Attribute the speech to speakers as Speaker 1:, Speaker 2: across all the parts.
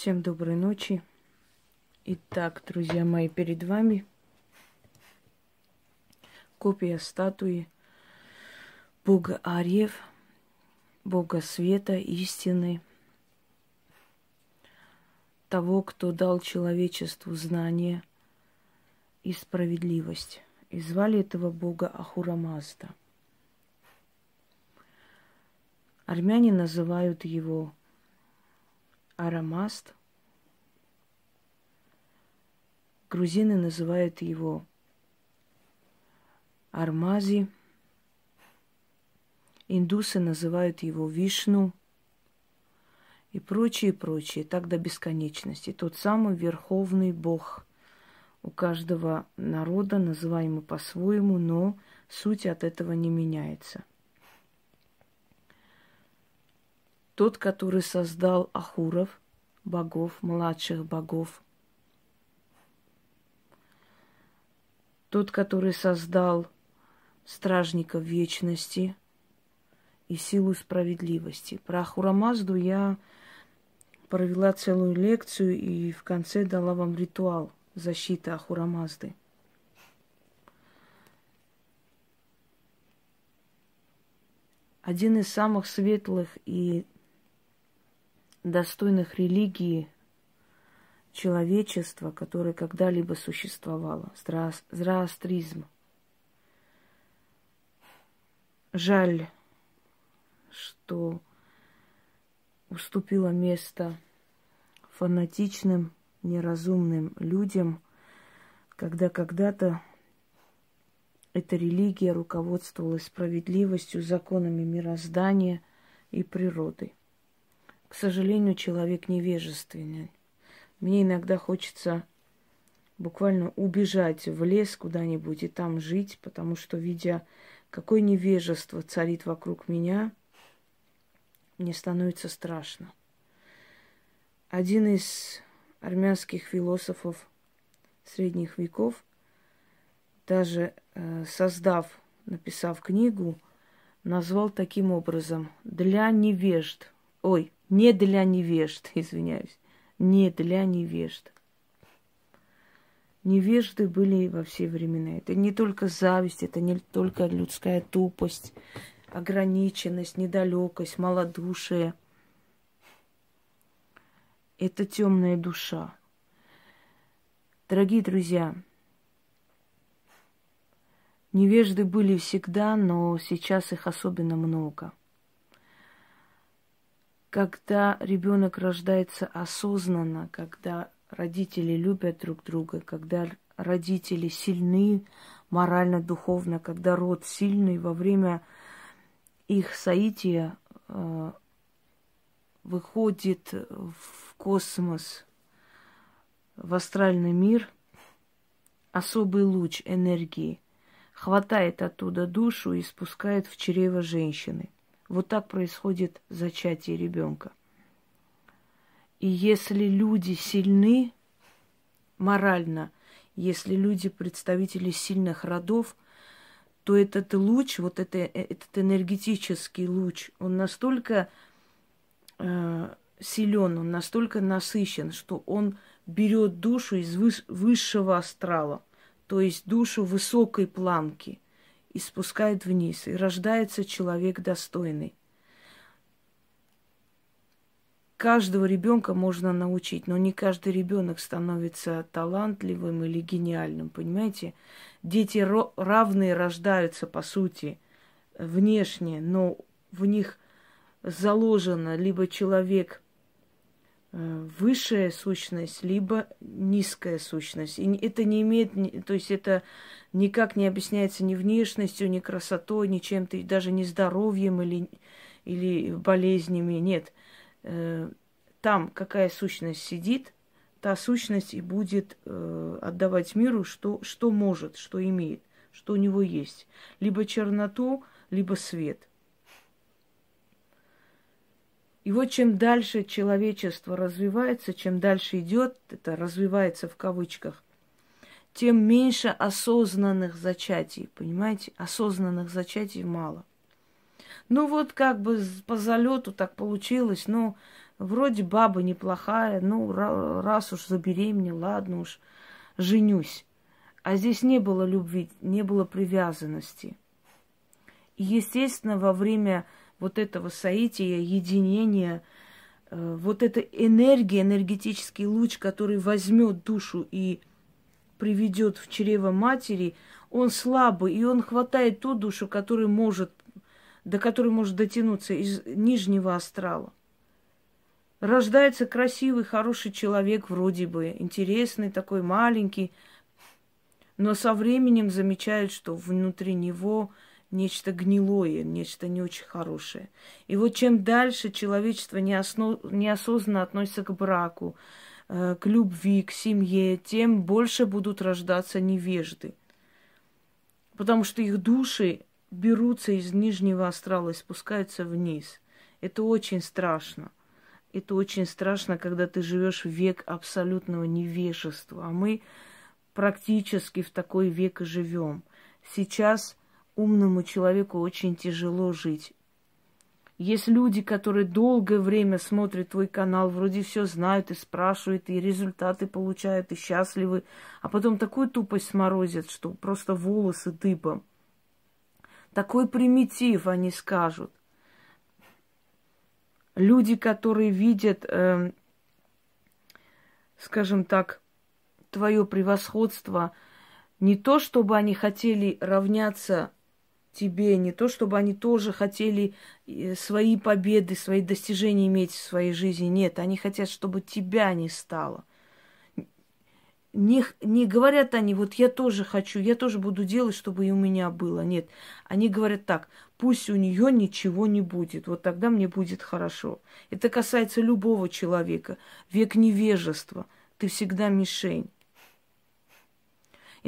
Speaker 1: Всем доброй ночи. Итак, друзья мои, перед вами копия статуи Бога Арьев, Бога света, истины, того, кто дал человечеству знание и справедливость. И звали этого Бога Ахурамазда. Армяне называют его Арамаст. Грузины называют его Армази. Индусы называют его Вишну и прочее, прочее, так до бесконечности. Тот самый верховный бог у каждого народа, называемый по-своему, но суть от этого не меняется. Тот, который создал Ахуров, богов, младших богов. Тот, который создал стражников вечности и силу справедливости. Про Ахурамазду я провела целую лекцию и в конце дала вам ритуал защиты Ахурамазды. Один из самых светлых и достойных религии человечества, которое когда-либо существовало. Зороастризм. Жаль, что уступило место фанатичным, неразумным людям, когда когда-то эта религия руководствовалась справедливостью, законами мироздания и природы. К сожалению, человек невежественный. Мне иногда хочется буквально убежать в лес куда-нибудь и там жить, потому что, видя, какое невежество царит вокруг меня, мне становится страшно. Один из армянских философов средних веков, даже э, создав, написав книгу, назвал таким образом «для невежд». Ой, не для невежд, извиняюсь. Не для невежд. Невежды были во все времена. Это не только зависть, это не только людская тупость, ограниченность, недалекость, малодушие. Это темная душа. Дорогие друзья, невежды были всегда, но сейчас их особенно много – когда ребенок рождается осознанно, когда родители любят друг друга, когда родители сильны морально, духовно, когда род сильный, во время их соития э, выходит в космос, в астральный мир особый луч энергии, хватает оттуда душу и спускает в чрево женщины – вот так происходит зачатие ребенка. И если люди сильны морально, если люди представители сильных родов, то этот луч, вот это, этот энергетический луч, он настолько э, силен, он настолько насыщен, что он берет душу из высшего астрала, то есть душу высокой планки – и спускает вниз, и рождается человек достойный. Каждого ребенка можно научить, но не каждый ребенок становится талантливым или гениальным, понимаете? Дети равные рождаются, по сути, внешне, но в них заложено либо человек высшая сущность, либо низкая сущность. И это не имеет, то есть это никак не объясняется ни внешностью, ни красотой, ни чем-то, даже не здоровьем или, или болезнями. Нет. Э, там какая сущность сидит, та сущность и будет э, отдавать миру, что, что может, что имеет, что у него есть. Либо черноту, либо свет. И вот чем дальше человечество развивается, чем дальше идет, это развивается в кавычках, тем меньше осознанных зачатий, понимаете? Осознанных зачатий мало. Ну вот как бы по залету так получилось, ну Вроде баба неплохая, ну, раз уж забеременела, ладно уж, женюсь. А здесь не было любви, не было привязанности. И, естественно, во время вот этого соития, единения, э, вот эта энергия, энергетический луч, который возьмет душу и приведет в чрево матери, он слабый, и он хватает ту душу, которая может, до которой может дотянуться из нижнего астрала. Рождается красивый, хороший человек вроде бы, интересный такой, маленький, но со временем замечает, что внутри него нечто гнилое, нечто не очень хорошее. И вот чем дальше человечество неосознанно относится к браку, э, к любви, к семье, тем больше будут рождаться невежды. Потому что их души берутся из нижнего астрала и спускаются вниз. Это очень страшно. Это очень страшно, когда ты живешь в век абсолютного невежества. А мы практически в такой век и живем. Сейчас умному человеку очень тяжело жить. Есть люди, которые долгое время смотрят твой канал, вроде все знают и спрашивают, и результаты получают, и счастливы, а потом такую тупость сморозят, что просто волосы дыбом. Такой примитив они скажут люди, которые видят, э, скажем так, твое превосходство, не то, чтобы они хотели равняться тебе, не то, чтобы они тоже хотели э, свои победы, свои достижения иметь в своей жизни. Нет, они хотят, чтобы тебя не стало не, не говорят они, вот я тоже хочу, я тоже буду делать, чтобы и у меня было. Нет, они говорят так, пусть у нее ничего не будет, вот тогда мне будет хорошо. Это касается любого человека. Век невежества, ты всегда мишень.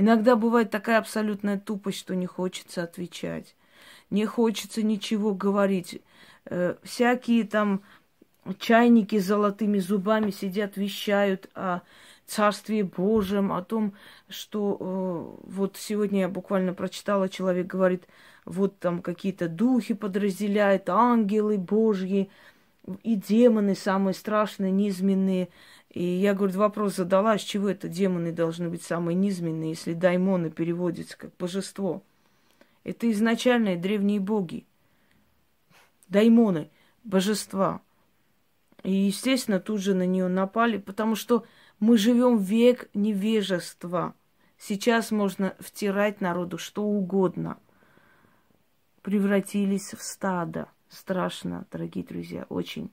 Speaker 1: Иногда бывает такая абсолютная тупость, что не хочется отвечать, не хочется ничего говорить. Э, всякие там чайники с золотыми зубами сидят, вещают о Царстве Божьем, о том, что э, вот сегодня я буквально прочитала, человек говорит, вот там какие-то духи подразделяют, ангелы Божьи и демоны самые страшные, низменные. И я, говорю, вопрос задала, с чего это демоны должны быть самые низменные, если даймоны переводятся как божество. Это изначальные древние боги. Даймоны, божества. И, естественно, тут же на нее напали, потому что мы живем век невежества. Сейчас можно втирать народу что угодно. Превратились в стадо. Страшно, дорогие друзья, очень.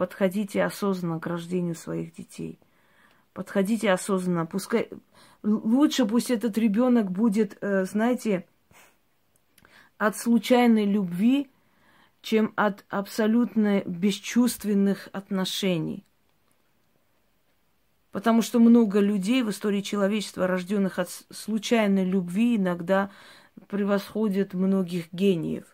Speaker 1: Подходите осознанно к рождению своих детей. Подходите осознанно. Пускай лучше пусть этот ребенок будет, э, знаете, от случайной любви, чем от абсолютно бесчувственных отношений. Потому что много людей в истории человечества, рожденных от случайной любви, иногда превосходят многих гениев.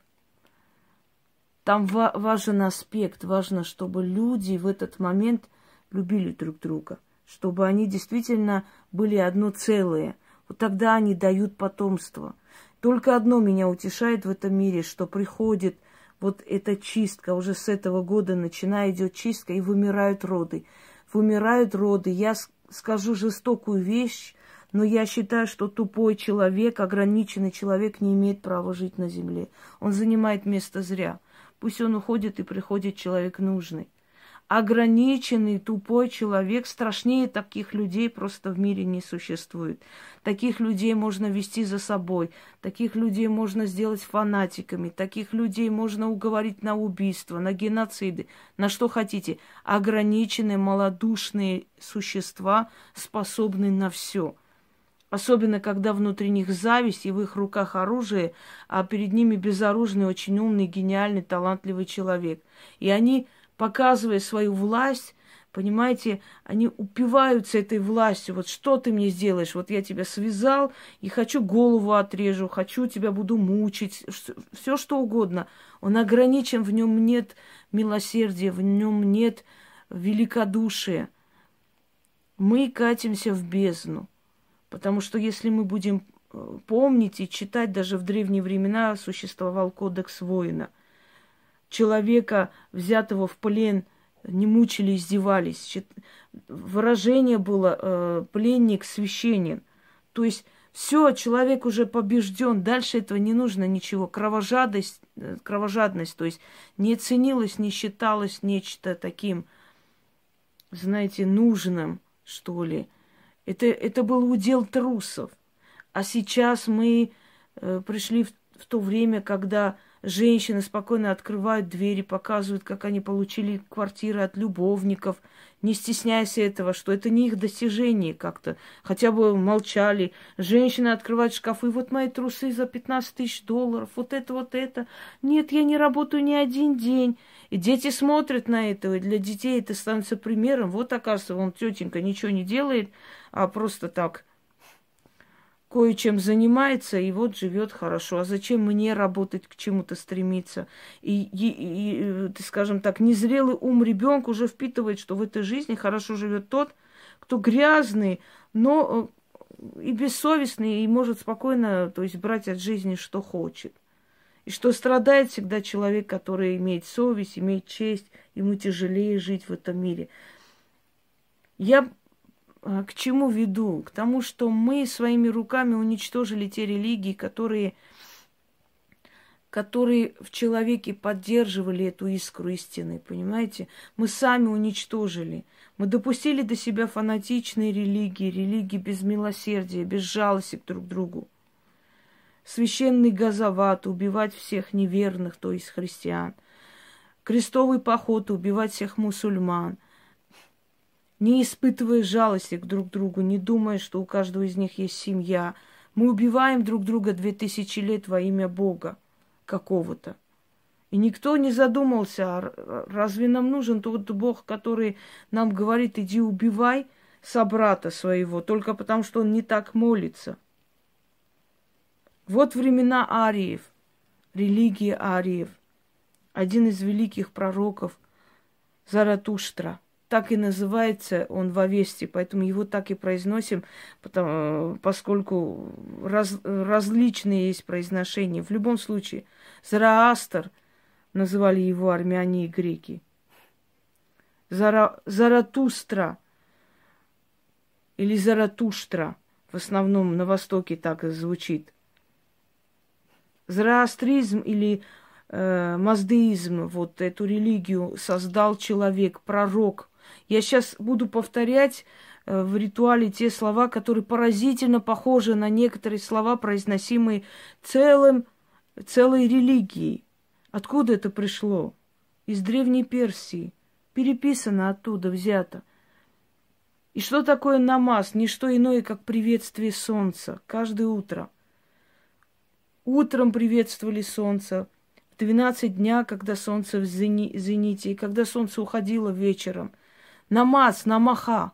Speaker 1: Там ва- важен аспект, важно, чтобы люди в этот момент любили друг друга, чтобы они действительно были одно целое. Вот тогда они дают потомство. Только одно меня утешает в этом мире, что приходит вот эта чистка, уже с этого года начиная идет чистка, и вымирают роды вымирают роды. Я скажу жестокую вещь, но я считаю, что тупой человек, ограниченный человек не имеет права жить на земле. Он занимает место зря. Пусть он уходит и приходит человек нужный ограниченный, тупой человек. Страшнее таких людей просто в мире не существует. Таких людей можно вести за собой. Таких людей можно сделать фанатиками. Таких людей можно уговорить на убийство, на геноциды, на что хотите. Ограниченные, малодушные существа способны на все. Особенно, когда внутри них зависть и в их руках оружие, а перед ними безоружный, очень умный, гениальный, талантливый человек. И они показывая свою власть, понимаете, они упиваются этой властью. Вот что ты мне сделаешь? Вот я тебя связал и хочу голову отрежу, хочу тебя буду мучить, все что угодно. Он ограничен, в нем нет милосердия, в нем нет великодушия. Мы катимся в бездну. Потому что если мы будем э, помнить и читать, даже в древние времена существовал кодекс воина – человека, взятого в плен не мучили, издевались. Выражение было э, пленник священен. То есть все, человек уже побежден, дальше этого не нужно ничего. Кровожадность, э, кровожадность, то есть не ценилось, не считалось нечто таким, знаете, нужным, что ли. Это, это был удел трусов. А сейчас мы э, пришли в, в то время, когда Женщины спокойно открывают двери, показывают, как они получили квартиры от любовников, не стесняясь этого, что это не их достижение как-то. Хотя бы молчали. Женщины открывают шкафы. Вот мои трусы за 15 тысяч долларов. Вот это, вот это. Нет, я не работаю ни один день. И дети смотрят на это. И для детей это становится примером. Вот, оказывается, он тетенька ничего не делает, а просто так кое-чем занимается и вот живет хорошо. А зачем мне работать, к чему-то стремиться? И, и, и, скажем так, незрелый ум ребенка уже впитывает, что в этой жизни хорошо живет тот, кто грязный, но э, и бессовестный, и может спокойно, то есть брать от жизни, что хочет. И что страдает всегда человек, который имеет совесть, имеет честь, ему тяжелее жить в этом мире. Я к чему веду? К тому, что мы своими руками уничтожили те религии, которые, которые в человеке поддерживали эту искру истины, понимаете? Мы сами уничтожили. Мы допустили до себя фанатичные религии, религии без милосердия, без жалости друг к другу. Священный газоват, убивать всех неверных, то есть христиан. Крестовый поход, убивать всех мусульман – не испытывая жалости к друг другу, не думая, что у каждого из них есть семья. Мы убиваем друг друга две тысячи лет во имя Бога какого-то. И никто не задумался, а разве нам нужен тот Бог, который нам говорит, иди убивай собрата своего, только потому что он не так молится. Вот времена ариев, религия ариев. Один из великих пророков Заратуштра – так и называется он в Авесте, поэтому его так и произносим, потому, поскольку раз, различные есть произношения. В любом случае, Зараастер называли его армяне и греки. Зара, Заратустра или Заратуштра, в основном на Востоке так и звучит. Зороастризм или э, маздеизм, вот эту религию создал человек, пророк – я сейчас буду повторять э, в ритуале те слова, которые поразительно похожи на некоторые слова, произносимые целым, целой религией. Откуда это пришло? Из Древней Персии. Переписано оттуда, взято. И что такое намаз? Не что иное, как приветствие солнца каждое утро. Утром приветствовали солнце, в 12 дня, когда солнце в зените, и когда солнце уходило вечером – намаз, намаха,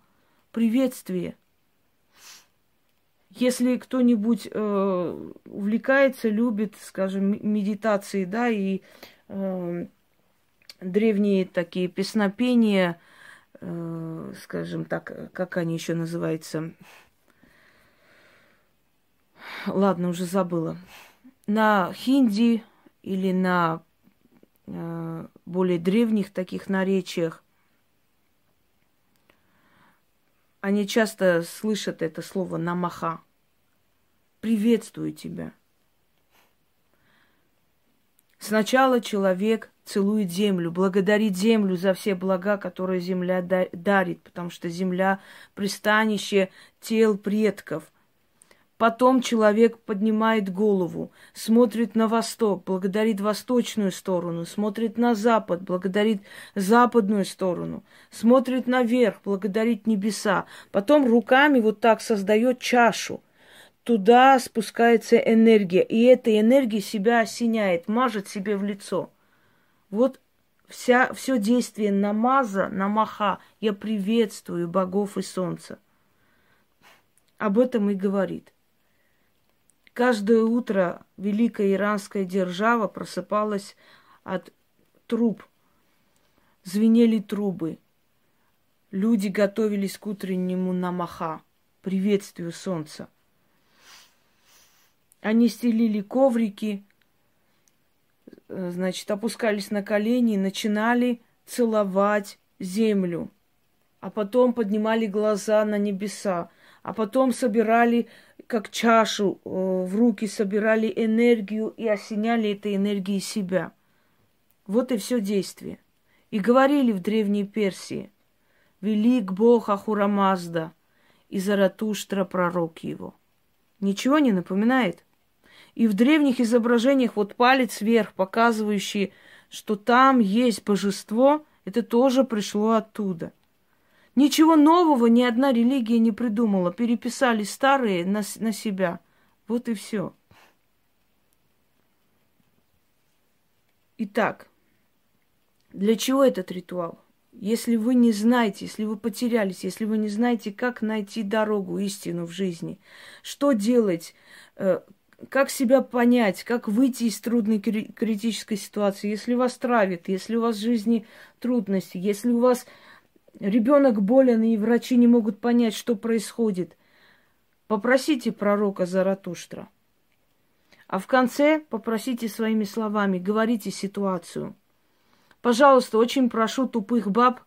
Speaker 1: приветствие. Если кто-нибудь э, увлекается, любит, скажем, медитацией, да, и э, древние такие песнопения, э, скажем так, как они еще называются, ладно, уже забыла, на хинди или на э, более древних таких наречиях, Они часто слышат это слово намаха. Приветствую тебя. Сначала человек целует землю, благодарит землю за все блага, которые земля дарит, потому что земля – пристанище тел предков – Потом человек поднимает голову, смотрит на восток, благодарит восточную сторону, смотрит на запад, благодарит западную сторону, смотрит наверх, благодарит небеса. Потом руками вот так создает чашу. Туда спускается энергия, и эта энергия себя осеняет, мажет себе в лицо. Вот вся, все действие намаза, намаха, я приветствую богов и солнца. Об этом и говорит. Каждое утро великая иранская держава просыпалась от труб. Звенели трубы. Люди готовились к утреннему намаха, приветствию солнца. Они стелили коврики, значит, опускались на колени и начинали целовать землю, а потом поднимали глаза на небеса, а потом собирали как чашу э, в руки, собирали энергию и осеняли этой энергией себя. Вот и все действие. И говорили в Древней Персии, велик Бог Ахурамазда и Заратуштра пророк его. Ничего не напоминает? И в древних изображениях вот палец вверх, показывающий, что там есть божество, это тоже пришло оттуда. Ничего нового ни одна религия не придумала. Переписали старые на, на себя. Вот и все. Итак, для чего этот ритуал? Если вы не знаете, если вы потерялись, если вы не знаете, как найти дорогу, истину в жизни, что делать, э, как себя понять, как выйти из трудной критической ситуации, если вас травит, если у вас в жизни трудности, если у вас ребенок болен и врачи не могут понять, что происходит, попросите пророка Заратуштра. А в конце попросите своими словами, говорите ситуацию – Пожалуйста, очень прошу тупых баб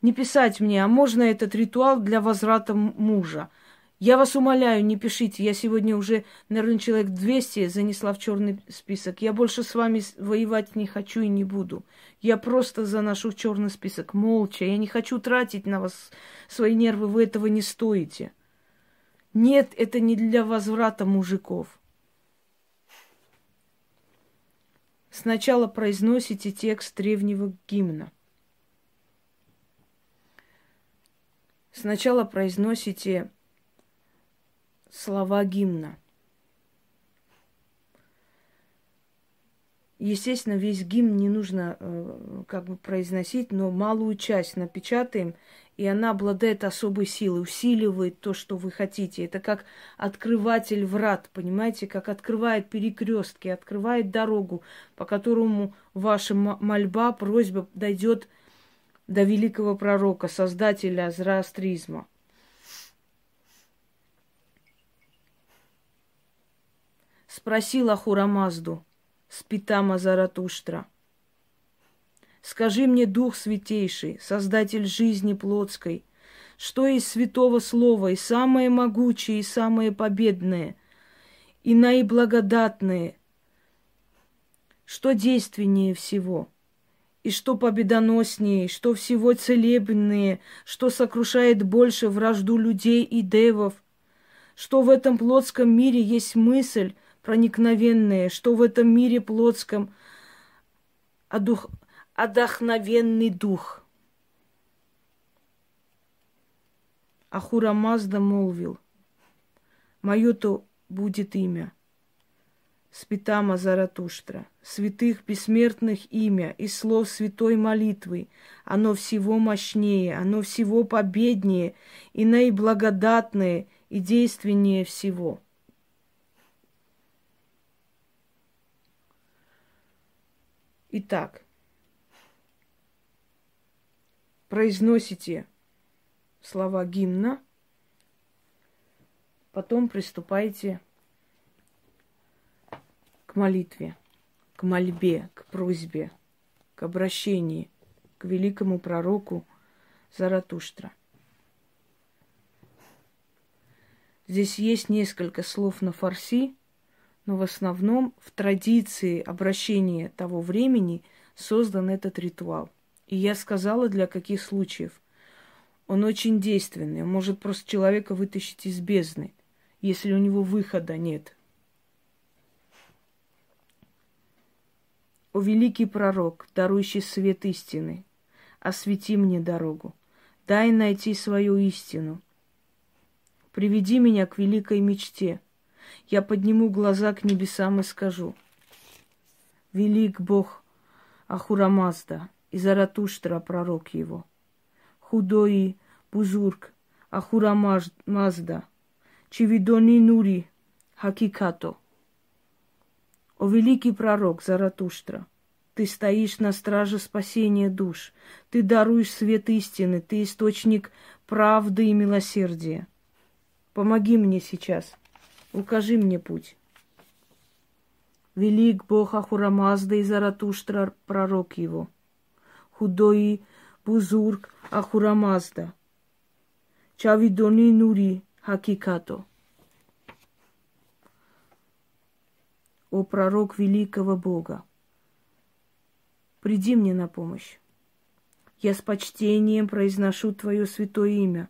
Speaker 1: не писать мне, а можно этот ритуал для возврата мужа. Я вас умоляю, не пишите. Я сегодня уже, наверное, человек 200 занесла в черный список. Я больше с вами воевать не хочу и не буду. Я просто заношу в черный список молча. Я не хочу тратить на вас свои нервы. Вы этого не стоите. Нет, это не для возврата мужиков. Сначала произносите текст древнего гимна. Сначала произносите слова гимна. Естественно, весь гимн не нужно э, как бы произносить, но малую часть напечатаем и она обладает особой силой, усиливает то, что вы хотите. Это как открыватель врат, понимаете, как открывает перекрестки, открывает дорогу, по которому ваша мольба, просьба дойдет до великого пророка, создателя зороастризма. Спросила Ахурамазду, спитама Заратуштра – Скажи мне, Дух Святейший, Создатель жизни плотской, что из святого слова и самое могучее, и самое победное, и наиблагодатное, что действеннее всего, и что победоноснее, что всего целебнее, что сокрушает больше вражду людей и девов, что в этом плотском мире есть мысль проникновенная, что в этом мире плотском одух отдохновенный дух. Ахура Мазда молвил, «Мое-то будет имя, Спитама Заратуштра, святых бессмертных имя и слов святой молитвы. Оно всего мощнее, оно всего победнее и наиблагодатнее и действеннее всего». Итак, произносите слова гимна, потом приступайте к молитве, к мольбе, к просьбе, к обращению к великому пророку Заратуштра. Здесь есть несколько слов на фарси, но в основном в традиции обращения того времени создан этот ритуал. И я сказала, для каких случаев. Он очень действенный. Он может просто человека вытащить из бездны, если у него выхода нет. О великий пророк, дарующий свет истины, освети мне дорогу, дай найти свою истину. Приведи меня к великой мечте. Я подниму глаза к небесам и скажу. Велик Бог Ахурамазда, и Заратуштра, пророк его. Худой Бузург, Ахура Мазда, Чивидони Нури, Хакикато. О великий пророк Заратуштра, ты стоишь на страже спасения душ, ты даруешь свет истины, ты источник правды и милосердия. Помоги мне сейчас, укажи мне путь. Велик Бог Ахурамазда и Заратуштра, пророк его – худой Бузург Ахурамазда, Чавидони Нури Хакикато. О пророк великого Бога, приди мне на помощь. Я с почтением произношу Твое святое имя.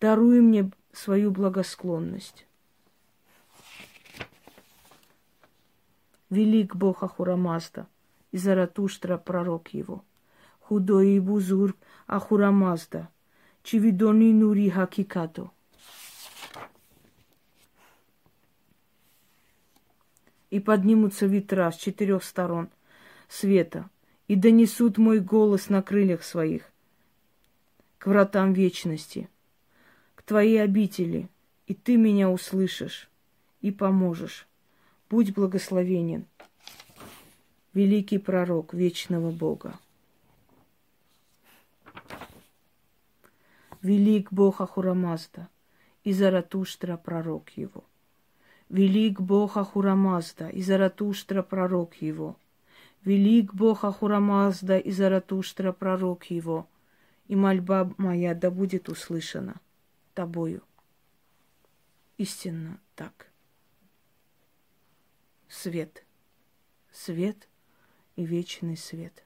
Speaker 1: Даруй мне свою благосклонность. Велик Бог Ахурамазда, и Заратуштра пророк его. Худой и Бузур Ахурамазда, Чивидони Нури Хакикато. И поднимутся ветра с четырех сторон света, и донесут мой голос на крыльях своих к вратам вечности, к твоей обители, и ты меня услышишь и поможешь. Будь благословенен, великий пророк вечного Бога. Велик Бог Ахурамазда и Заратуштра пророк его. Велик Бог Ахурамазда и Заратуштра пророк его. Велик Бог Ахурамазда и Заратуштра пророк его. И мольба моя да будет услышана тобою. Истинно так свет, свет и вечный свет.